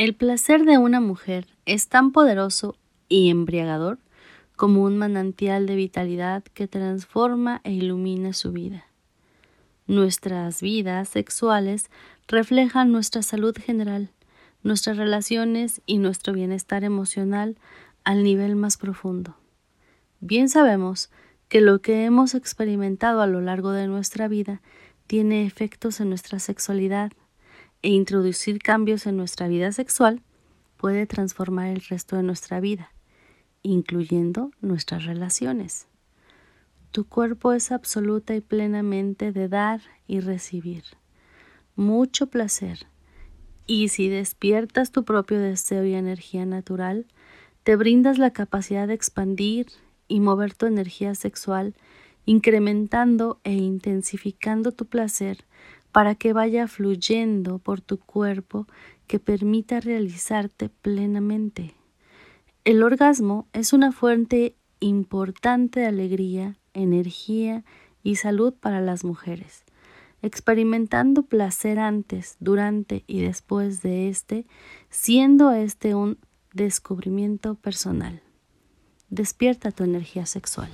El placer de una mujer es tan poderoso y embriagador como un manantial de vitalidad que transforma e ilumina su vida. Nuestras vidas sexuales reflejan nuestra salud general, nuestras relaciones y nuestro bienestar emocional al nivel más profundo. Bien sabemos que lo que hemos experimentado a lo largo de nuestra vida tiene efectos en nuestra sexualidad e introducir cambios en nuestra vida sexual puede transformar el resto de nuestra vida, incluyendo nuestras relaciones. Tu cuerpo es absoluta y plenamente de dar y recibir. Mucho placer. Y si despiertas tu propio deseo y energía natural, te brindas la capacidad de expandir y mover tu energía sexual incrementando e intensificando tu placer para que vaya fluyendo por tu cuerpo que permita realizarte plenamente. El orgasmo es una fuente importante de alegría, energía y salud para las mujeres. Experimentando placer antes, durante y después de este, siendo este un descubrimiento personal. Despierta tu energía sexual.